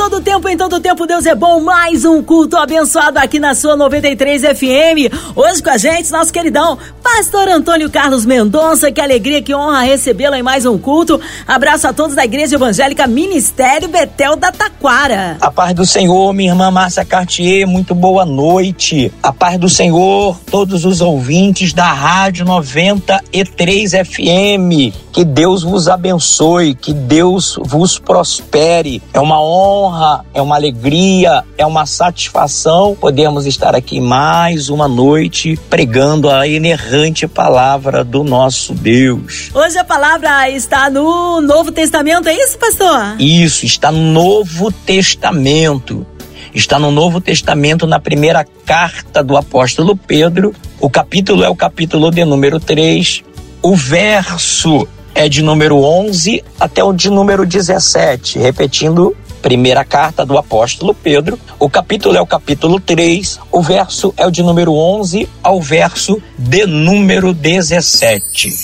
Todo tempo, em todo tempo Deus é bom. Mais um culto abençoado aqui na sua 93 FM. Hoje com a gente, nosso queridão Pastor Antônio Carlos Mendonça. Que alegria, que honra recebê-lo em mais um culto. Abraço a todos da Igreja Evangélica Ministério Betel da Taquara. A paz do Senhor, minha irmã Márcia Cartier, muito boa noite. A paz do Senhor, todos os ouvintes da Rádio 93 FM. Que Deus vos abençoe, que Deus vos prospere. É uma honra, é uma alegria, é uma satisfação podermos estar aqui mais uma noite pregando a inerrante palavra do nosso Deus. Hoje a palavra está no Novo Testamento, é isso, pastor? Isso, está no Novo Testamento. Está no Novo Testamento, na primeira carta do apóstolo Pedro. O capítulo é o capítulo de número 3. O verso é de número 11 até o de número 17, repetindo primeira carta do apóstolo Pedro. O capítulo é o capítulo 3, o verso é o de número 11 ao verso de número 17.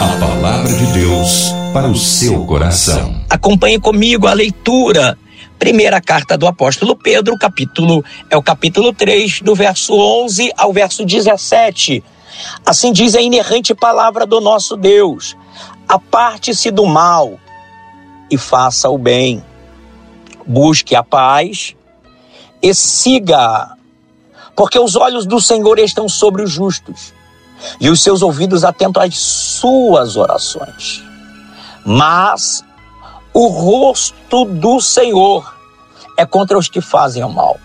A palavra de Deus para o seu coração. Acompanhe comigo a leitura. Primeira carta do apóstolo Pedro, capítulo é o capítulo 3, do verso 11 ao verso 17. Assim diz a inerrante palavra do nosso Deus: Aparte-se do mal e faça o bem busque a paz e siga, porque os olhos do Senhor estão sobre os justos e os seus ouvidos atentos às suas orações. Mas o rosto do Senhor é contra os que fazem o mal.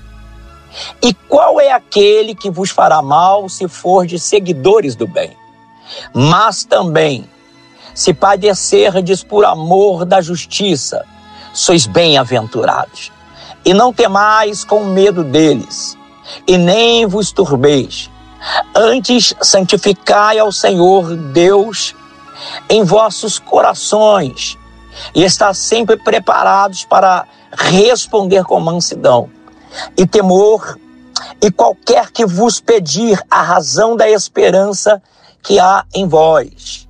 E qual é aquele que vos fará mal se for de seguidores do bem? Mas também, se padecerdes por amor da justiça, sois bem-aventurados. E não temais com medo deles, e nem vos turbeis. Antes, santificai ao Senhor Deus em vossos corações, e está sempre preparados para responder com mansidão e temor, e qualquer que vos pedir a razão da esperança que há em vós,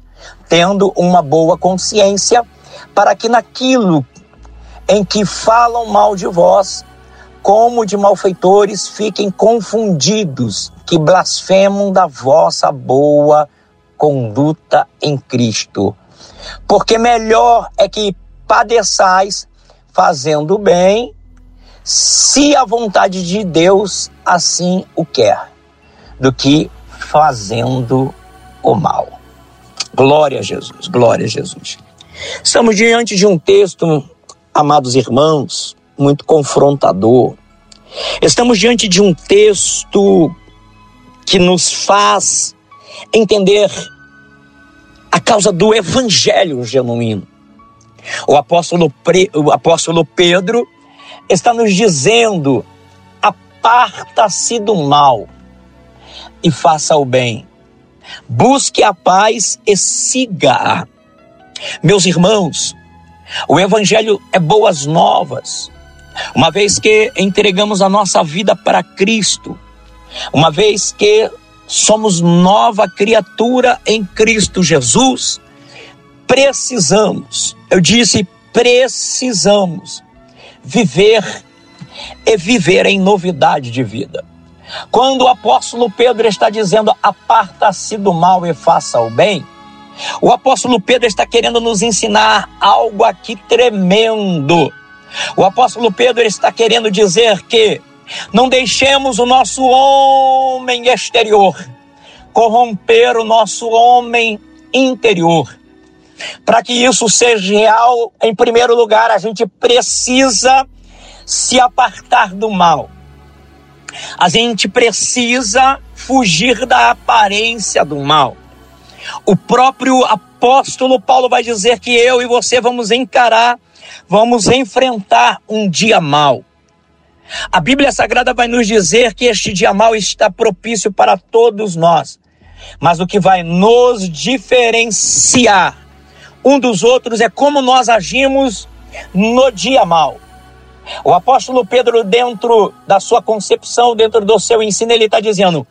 tendo uma boa consciência, para que naquilo em que falam mal de vós, como de malfeitores, fiquem confundidos, que blasfemam da vossa boa conduta em Cristo. Porque melhor é que padeçais fazendo bem, se a vontade de Deus assim o quer, do que fazendo o mal. Glória a Jesus, glória a Jesus. Estamos diante de um texto amados irmãos, muito confrontador. Estamos diante de um texto que nos faz entender a causa do evangelho genuíno. O apóstolo, o apóstolo Pedro está nos dizendo: aparta-se do mal e faça o bem. Busque a paz e siga-a. Meus irmãos, o Evangelho é boas novas. Uma vez que entregamos a nossa vida para Cristo, uma vez que somos nova criatura em Cristo Jesus, precisamos, eu disse precisamos, viver e viver em novidade de vida. Quando o apóstolo Pedro está dizendo: aparta-se do mal e faça o bem, o apóstolo Pedro está querendo nos ensinar algo aqui tremendo. O apóstolo Pedro está querendo dizer que não deixemos o nosso homem exterior corromper o nosso homem interior. Para que isso seja real, em primeiro lugar, a gente precisa se apartar do mal. A gente precisa fugir da aparência do mal. O próprio apóstolo Paulo vai dizer que eu e você vamos encarar, vamos enfrentar um dia mal. A Bíblia Sagrada vai nos dizer que este dia mal está propício para todos nós. Mas o que vai nos diferenciar um dos outros é como nós agimos no dia mal. O apóstolo Pedro, dentro da sua concepção, dentro do seu ensino, ele está dizendo: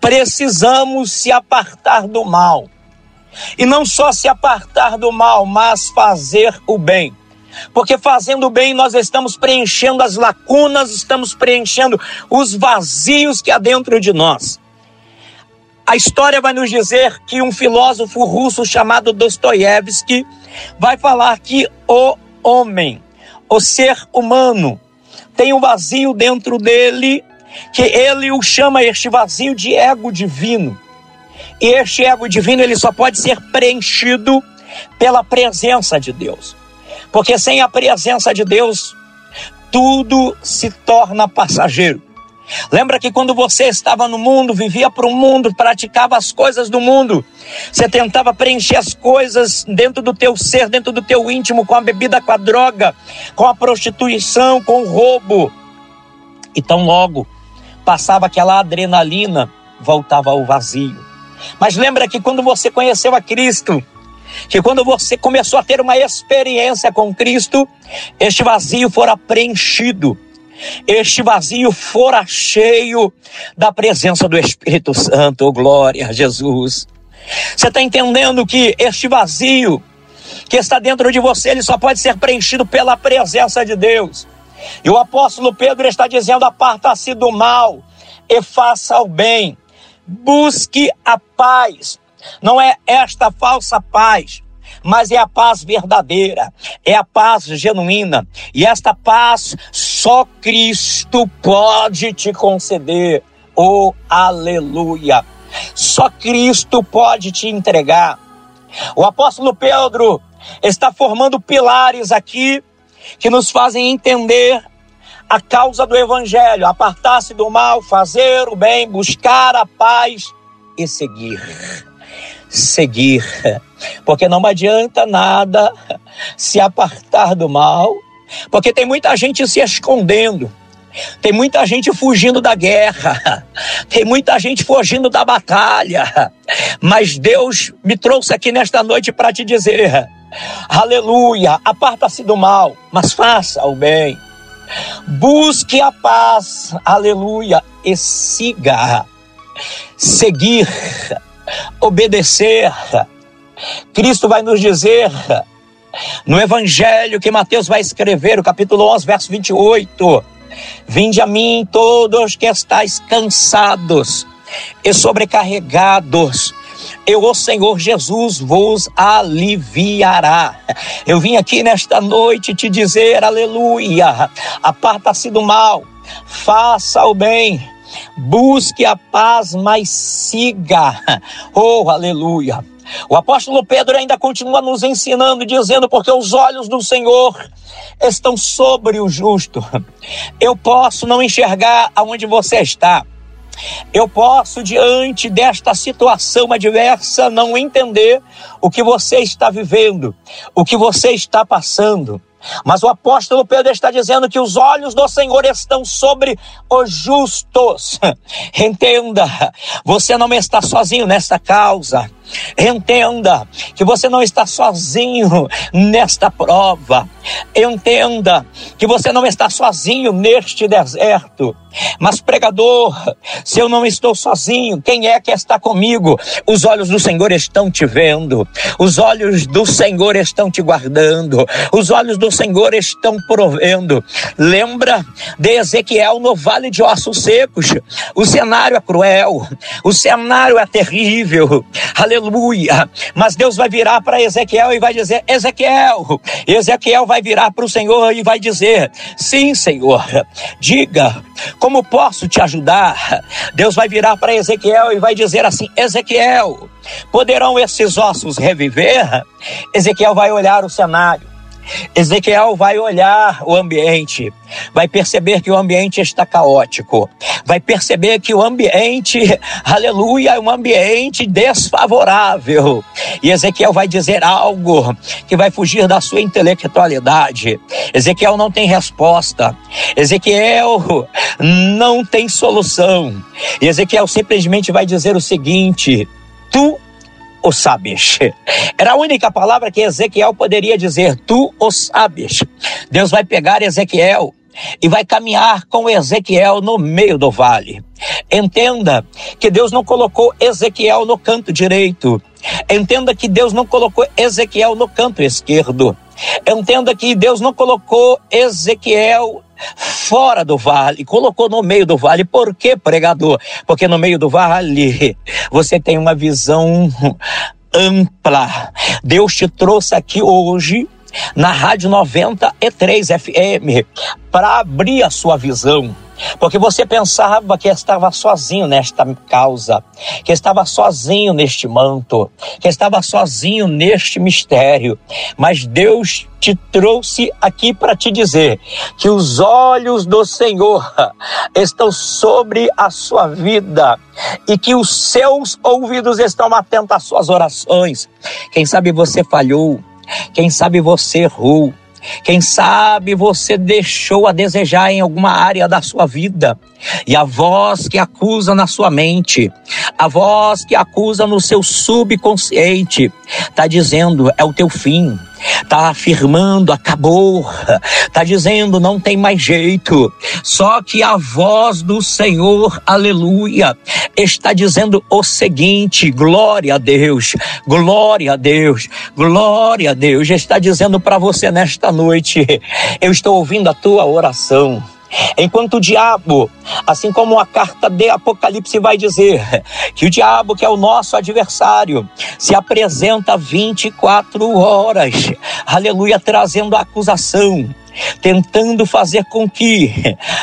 precisamos se apartar do mal. E não só se apartar do mal, mas fazer o bem. Porque fazendo o bem, nós estamos preenchendo as lacunas, estamos preenchendo os vazios que há dentro de nós. A história vai nos dizer que um filósofo russo chamado Dostoiévski vai falar que o homem, o ser humano, tem um vazio dentro dele que ele o chama este vazio de ego divino. E este ego divino ele só pode ser preenchido pela presença de Deus. Porque sem a presença de Deus, tudo se torna passageiro. Lembra que quando você estava no mundo, vivia para o mundo, praticava as coisas do mundo, você tentava preencher as coisas dentro do teu ser, dentro do teu íntimo, com a bebida, com a droga, com a prostituição, com o roubo. E tão logo passava aquela adrenalina, voltava ao vazio. Mas lembra que quando você conheceu a Cristo, que quando você começou a ter uma experiência com Cristo, este vazio fora preenchido este vazio fora cheio da presença do Espírito Santo, oh, glória a Jesus. Você está entendendo que este vazio que está dentro de você, ele só pode ser preenchido pela presença de Deus. E o apóstolo Pedro está dizendo: aparta-se do mal e faça o bem, busque a paz. Não é esta falsa paz, mas é a paz verdadeira, é a paz genuína. E esta paz só Cristo pode te conceder. Oh, aleluia! Só Cristo pode te entregar. O apóstolo Pedro está formando pilares aqui que nos fazem entender a causa do evangelho, apartar-se do mal, fazer o bem, buscar a paz e seguir seguir, porque não adianta nada se apartar do mal, porque tem muita gente se escondendo. Tem muita gente fugindo da guerra, tem muita gente fugindo da batalha, mas Deus me trouxe aqui nesta noite para te dizer: aleluia, aparta-se do mal, mas faça o bem, busque a paz, aleluia, e siga, seguir obedecer. Cristo vai nos dizer no evangelho que Mateus vai escrever, o capítulo 11, verso 28. Vinde a mim todos que estáis cansados e sobrecarregados, eu, o Senhor Jesus, vos aliviará. Eu vim aqui nesta noite te dizer, aleluia, aparta-se do mal, faça o bem, busque a paz, mas siga. Oh, aleluia. O apóstolo Pedro ainda continua nos ensinando, dizendo: porque os olhos do Senhor estão sobre o justo. Eu posso não enxergar aonde você está. Eu posso, diante desta situação adversa, não entender o que você está vivendo, o que você está passando. Mas o apóstolo Pedro está dizendo que os olhos do Senhor estão sobre os justos. Entenda, você não está sozinho nesta causa. Entenda que você não está sozinho nesta prova. Entenda que você não está sozinho neste deserto. Mas, pregador, se eu não estou sozinho, quem é que está comigo? Os olhos do Senhor estão te vendo, os olhos do Senhor estão te guardando, os olhos do Senhor estão provendo. Lembra de Ezequiel no vale de ossos secos? O cenário é cruel, o cenário é terrível. Aleluia! Mas Deus vai virar para Ezequiel e vai dizer: Ezequiel, Ezequiel vai virar para o Senhor e vai dizer: Sim, Senhor, diga como posso te ajudar? Deus vai virar para Ezequiel e vai dizer assim: Ezequiel, poderão esses ossos reviver? Ezequiel vai olhar o cenário. Ezequiel vai olhar o ambiente, vai perceber que o ambiente está caótico, vai perceber que o ambiente, aleluia, é um ambiente desfavorável. E Ezequiel vai dizer algo que vai fugir da sua intelectualidade. Ezequiel não tem resposta. Ezequiel não tem solução. E Ezequiel simplesmente vai dizer o seguinte: Tu o sabes. Era a única palavra que Ezequiel poderia dizer: Tu o sabes. Deus vai pegar Ezequiel e vai caminhar com Ezequiel no meio do vale. Entenda que Deus não colocou Ezequiel no canto direito. Entenda que Deus não colocou Ezequiel no canto esquerdo. Entenda que Deus não colocou Ezequiel fora do vale, colocou no meio do vale. Por que, pregador? Porque no meio do vale você tem uma visão ampla. Deus te trouxe aqui hoje na Rádio 93 FM para abrir a sua visão porque você pensava que estava sozinho nesta causa, que estava sozinho neste manto, que estava sozinho neste mistério. Mas Deus te trouxe aqui para te dizer que os olhos do Senhor estão sobre a sua vida e que os seus ouvidos estão atentos às suas orações. Quem sabe você falhou, quem sabe você errou. Quem sabe você deixou a desejar em alguma área da sua vida. E a voz que acusa na sua mente, a voz que acusa no seu subconsciente, está dizendo: é o teu fim, está afirmando, acabou, está dizendo, não tem mais jeito. Só que a voz do Senhor, aleluia, está dizendo o seguinte: glória a Deus, glória a Deus, glória a Deus. Está dizendo para você nesta noite: eu estou ouvindo a tua oração. Enquanto o diabo, assim como a carta de Apocalipse vai dizer, que o diabo, que é o nosso adversário, se apresenta 24 horas, aleluia, trazendo acusação, tentando fazer com que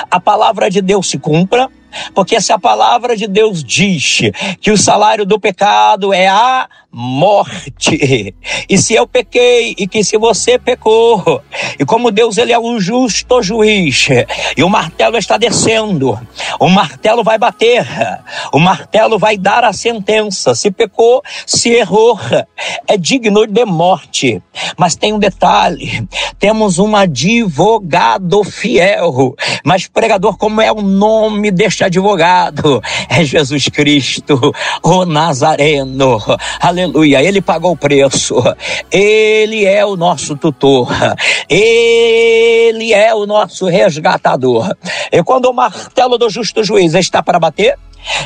a palavra de Deus se cumpra, porque se a palavra de Deus diz que o salário do pecado é a morte. E se eu pequei e que se você pecou, e como Deus ele é o justo juiz, e o martelo está descendo, o martelo vai bater, o martelo vai dar a sentença. Se pecou, se errou, é digno de morte. Mas tem um detalhe: temos um advogado fiel. Mas pregador, como é o nome deste advogado? É Jesus Cristo, o Nazareno. Aleluia Aleluia. Ele pagou o preço. Ele é o nosso tutor. Ele é o nosso resgatador. E quando o martelo do justo juiz está para bater,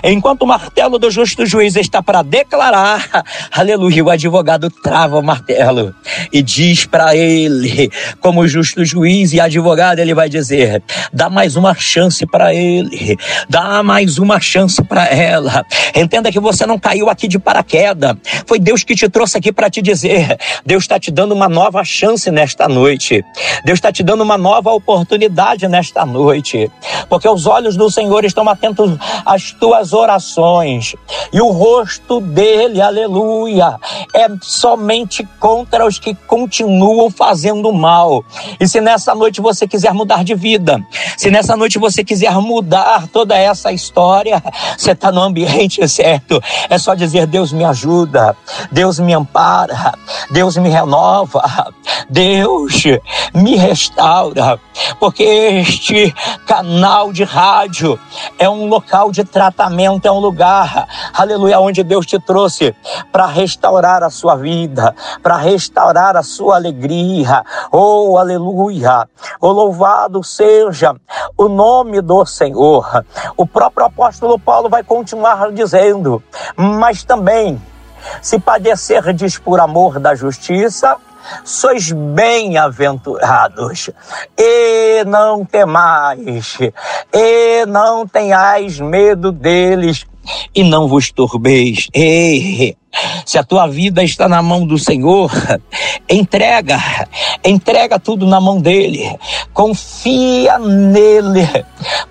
Enquanto o martelo do justo juiz está para declarar, aleluia, o advogado trava o martelo e diz para ele, como justo juiz e advogado, ele vai dizer: dá mais uma chance para ele, dá mais uma chance para ela. Entenda que você não caiu aqui de paraquedas, foi Deus que te trouxe aqui para te dizer: Deus está te dando uma nova chance nesta noite, Deus está te dando uma nova oportunidade nesta noite, porque os olhos do Senhor estão atentos às tuas suas orações. E o rosto dele, aleluia, é somente contra os que continuam fazendo mal. E se nessa noite você quiser mudar de vida, se nessa noite você quiser mudar toda essa história, você está no ambiente certo. É só dizer: Deus me ajuda, Deus me ampara, Deus me renova, Deus me restaura, porque este canal de rádio é um local de tratamento tratamento é um lugar, aleluia, onde Deus te trouxe para restaurar a sua vida, para restaurar a sua alegria. Oh, aleluia! Oh, louvado seja o nome do Senhor. O próprio apóstolo Paulo vai continuar dizendo, mas também, se padecerdes por amor da justiça, sois bem-aventurados, e não temais, e não tenhais medo deles, e não vos turbeis. Ei, se a tua vida está na mão do Senhor, entrega, entrega tudo na mão dele, confia nele,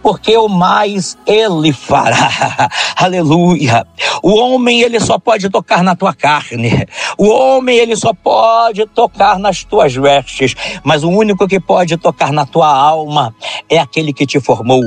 porque o mais ele fará. Aleluia. O homem ele só pode tocar na tua carne. O homem ele só pode tocar nas tuas vestes, mas o único que pode tocar na tua alma é aquele que te formou,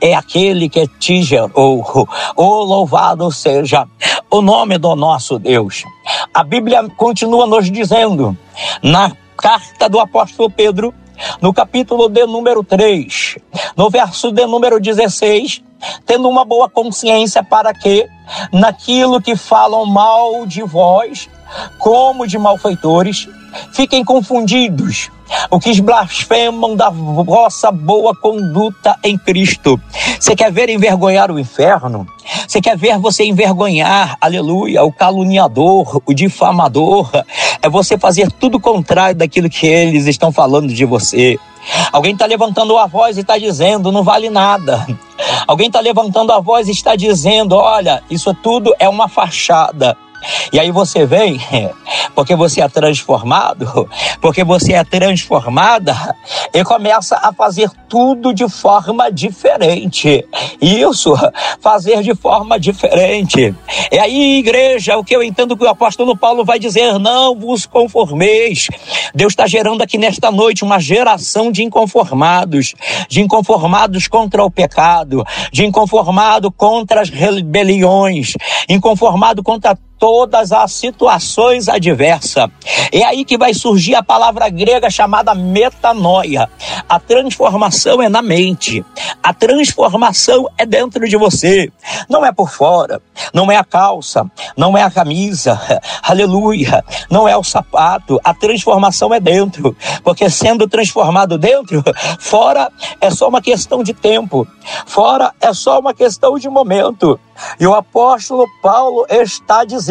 é aquele que te gerou. Oh, louvado seja o nome do nosso Deus. A Bíblia continua nos dizendo, na carta do apóstolo Pedro, no capítulo de número 3, no verso de número 16, tendo uma boa consciência para que, naquilo que falam mal de vós, como de malfeitores, fiquem confundidos o que blasfemam da vossa boa conduta em Cristo. Você quer ver envergonhar o inferno? Você quer ver você envergonhar, aleluia, o caluniador, o difamador? É você fazer tudo contrário daquilo que eles estão falando de você. Alguém está levantando a voz e está dizendo: não vale nada. Alguém está levantando a voz e está dizendo: olha, isso tudo é uma fachada. E aí você vem, porque você é transformado, porque você é transformada, e começa a fazer tudo de forma diferente. Isso, fazer de forma diferente. E aí, igreja, o que eu entendo que o apóstolo Paulo vai dizer: não vos conformeis. Deus está gerando aqui nesta noite uma geração de inconformados, de inconformados contra o pecado, de inconformado contra as rebeliões, inconformado contra todas as situações adversas. É aí que vai surgir a palavra grega chamada metanoia. A transformação é na mente. A transformação é dentro de você. Não é por fora, não é a calça, não é a camisa. Aleluia. Não é o sapato. A transformação é dentro. Porque sendo transformado dentro, fora é só uma questão de tempo. Fora é só uma questão de momento. E o apóstolo Paulo está dizendo: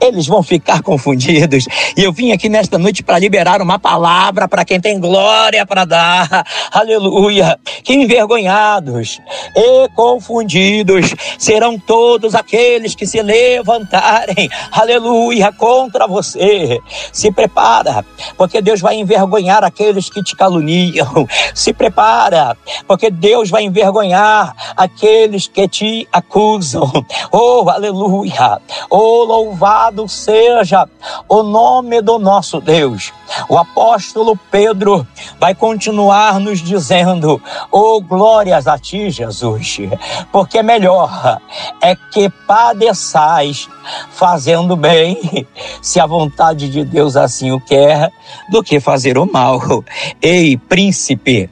eles vão ficar confundidos. E eu vim aqui nesta noite para liberar uma palavra para quem tem glória para dar. Aleluia. Que envergonhados e confundidos serão todos aqueles que se levantarem. Aleluia. Contra você. Se prepara, porque Deus vai envergonhar aqueles que te caluniam. Se prepara, porque Deus vai envergonhar aqueles que te acusam usam. Oh, aleluia! Oh, louvado seja o nome do nosso Deus. O apóstolo Pedro vai continuar nos dizendo: Oh, glórias a ti, Jesus, porque melhor é que padeçais fazendo bem, se a vontade de Deus assim o quer, do que fazer o mal. Ei, príncipe,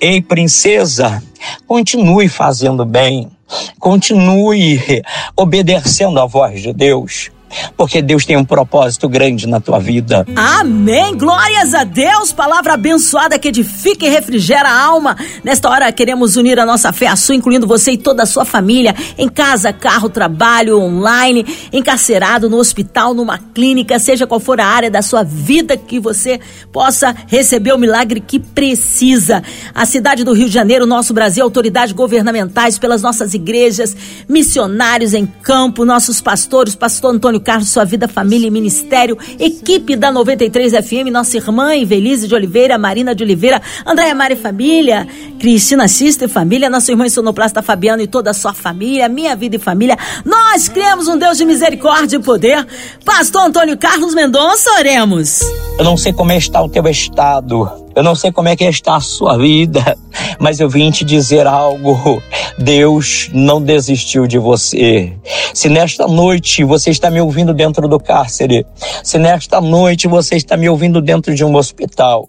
ei, princesa, continue fazendo bem Continue obedecendo à voz de Deus porque Deus tem um propósito grande na tua vida. Amém. Glórias a Deus. Palavra abençoada que edifica e refrigera a alma. Nesta hora queremos unir a nossa fé a sua, incluindo você e toda a sua família, em casa, carro, trabalho, online, encarcerado, no hospital, numa clínica, seja qual for a área da sua vida que você possa receber o milagre que precisa. A cidade do Rio de Janeiro, nosso Brasil, autoridades governamentais, pelas nossas igrejas, missionários em campo, nossos pastores, pastor Antônio Carlos, sua vida, família e ministério, equipe da 93 FM, nossa irmã Evelise de Oliveira, Marina de Oliveira, Andréia Mari Família, Cristina Sister e família, nossa irmã sonoplasta Fabiano e toda a sua família, minha vida e família. Nós criamos um Deus de misericórdia e poder. Pastor Antônio Carlos Mendonça, oremos. Eu não sei como está o teu estado eu não sei como é que está a sua vida, mas eu vim te dizer algo. Deus não desistiu de você. Se nesta noite você está me ouvindo dentro do cárcere, se nesta noite você está me ouvindo dentro de um hospital,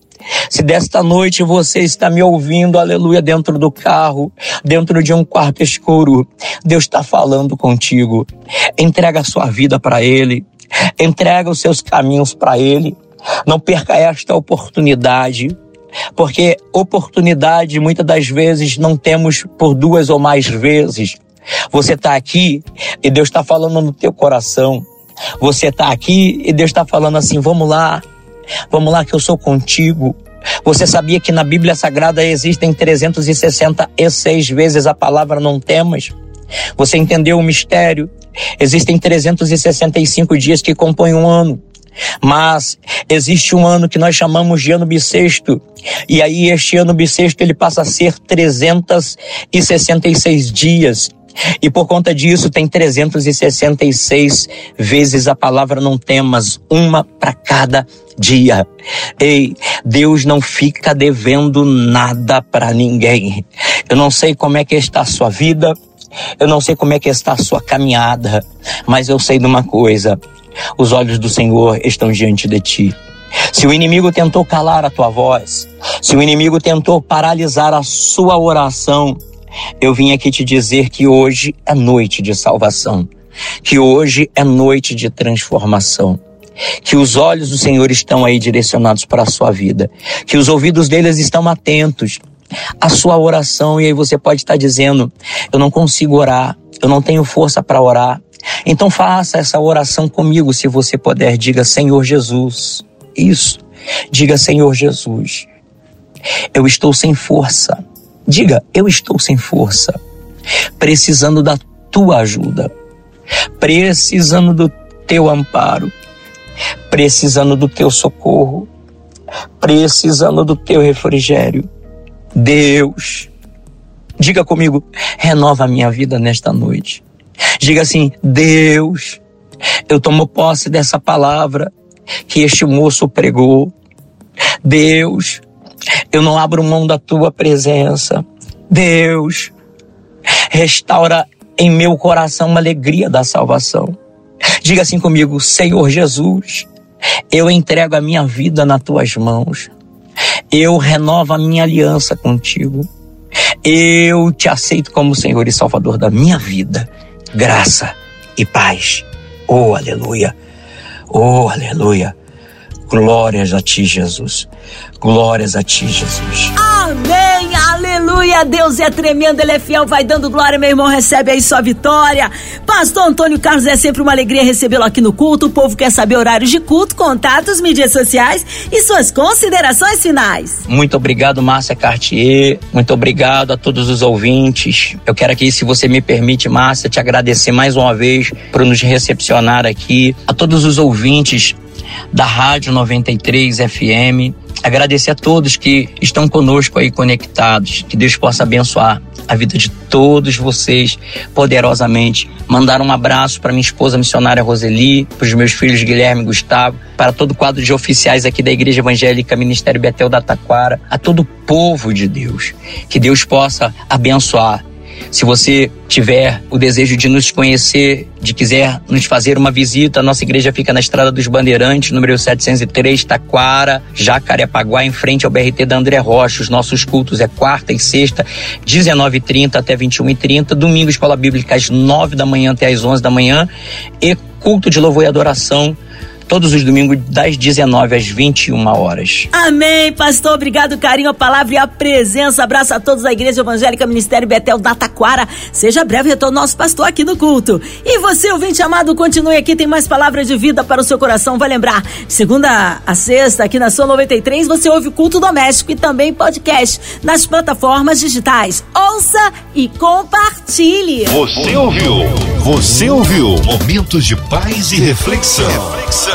se desta noite você está me ouvindo, aleluia, dentro do carro, dentro de um quarto escuro, Deus está falando contigo. Entrega a sua vida para Ele, entrega os seus caminhos para Ele. Não perca esta oportunidade, porque oportunidade muitas das vezes não temos por duas ou mais vezes. Você está aqui e Deus está falando no teu coração. Você está aqui e Deus está falando assim: vamos lá, vamos lá que eu sou contigo. Você sabia que na Bíblia Sagrada existem 366 vezes a palavra não temas? Você entendeu o mistério? Existem 365 dias que compõem um ano. Mas existe um ano que nós chamamos de ano bissexto. E aí este ano bissexto ele passa a ser 366 dias. E por conta disso tem 366 vezes a palavra não temas, uma para cada dia. Ei, Deus não fica devendo nada para ninguém. Eu não sei como é que está a sua vida, eu não sei como é que está a sua caminhada, mas eu sei de uma coisa: os olhos do Senhor estão diante de ti. Se o inimigo tentou calar a tua voz, se o inimigo tentou paralisar a sua oração, eu vim aqui te dizer que hoje é noite de salvação. que hoje é noite de transformação. Que os olhos do Senhor estão aí direcionados para a sua vida. Que os ouvidos deles estão atentos à sua oração. E aí você pode estar dizendo: Eu não consigo orar, eu não tenho força para orar. Então faça essa oração comigo, se você puder. Diga: Senhor Jesus. Isso. Diga: Senhor Jesus. Eu estou sem força. Diga: Eu estou sem força. Precisando da tua ajuda. Precisando do teu amparo precisando do teu socorro, precisando do teu refrigério. Deus, diga comigo, renova a minha vida nesta noite. Diga assim: Deus, eu tomo posse dessa palavra que este moço pregou. Deus, eu não abro mão da tua presença. Deus, restaura em meu coração uma alegria da salvação. Diga assim comigo, Senhor Jesus, eu entrego a minha vida nas tuas mãos. Eu renovo a minha aliança contigo. Eu te aceito como Senhor e Salvador da minha vida. Graça e paz. Oh, aleluia. Oh, aleluia. Glórias a ti, Jesus. Glórias a ti, Jesus. Amém, aleluia. Deus é tremendo, Ele é fiel, vai dando glória, meu irmão. Recebe aí sua vitória. Pastor Antônio Carlos, é sempre uma alegria recebê-lo aqui no culto. O povo quer saber horários de culto, contatos, mídias sociais e suas considerações finais. Muito obrigado, Márcia Cartier. Muito obrigado a todos os ouvintes. Eu quero aqui, se você me permite, Márcia, te agradecer mais uma vez por nos recepcionar aqui. A todos os ouvintes da Rádio 93 FM. Agradecer a todos que estão conosco aí conectados. Que Deus possa abençoar a vida de todos vocês poderosamente. Mandar um abraço para minha esposa missionária Roseli, para os meus filhos Guilherme e Gustavo, para todo o quadro de oficiais aqui da Igreja Evangélica Ministério Betel da Taquara, a todo o povo de Deus. Que Deus possa abençoar se você tiver o desejo de nos conhecer, de quiser nos fazer uma visita, a nossa igreja fica na Estrada dos Bandeirantes, número 703, Taquara, Jacarepaguá, em frente ao BRT da André Rocha. Os nossos cultos é quarta e sexta, 19h30 até 21h30, domingo, escola bíblica às 9 da manhã até às 11 da manhã e culto de louvor e adoração todos os domingos das 19 às 21 horas. Amém, pastor. Obrigado, carinho, a palavra e a presença. Abraço a todos da Igreja Evangélica Ministério Betel da Taquara. Seja breve retorno nosso pastor aqui no culto. E você, ouvinte amado, continue aqui, tem mais palavras de vida para o seu coração. Vai lembrar, segunda a sexta, aqui na sua 93, você ouve o culto doméstico e também podcast nas plataformas digitais. Ouça e compartilhe. Você ouviu? Você ouviu? Momentos de paz e reflexão. reflexão.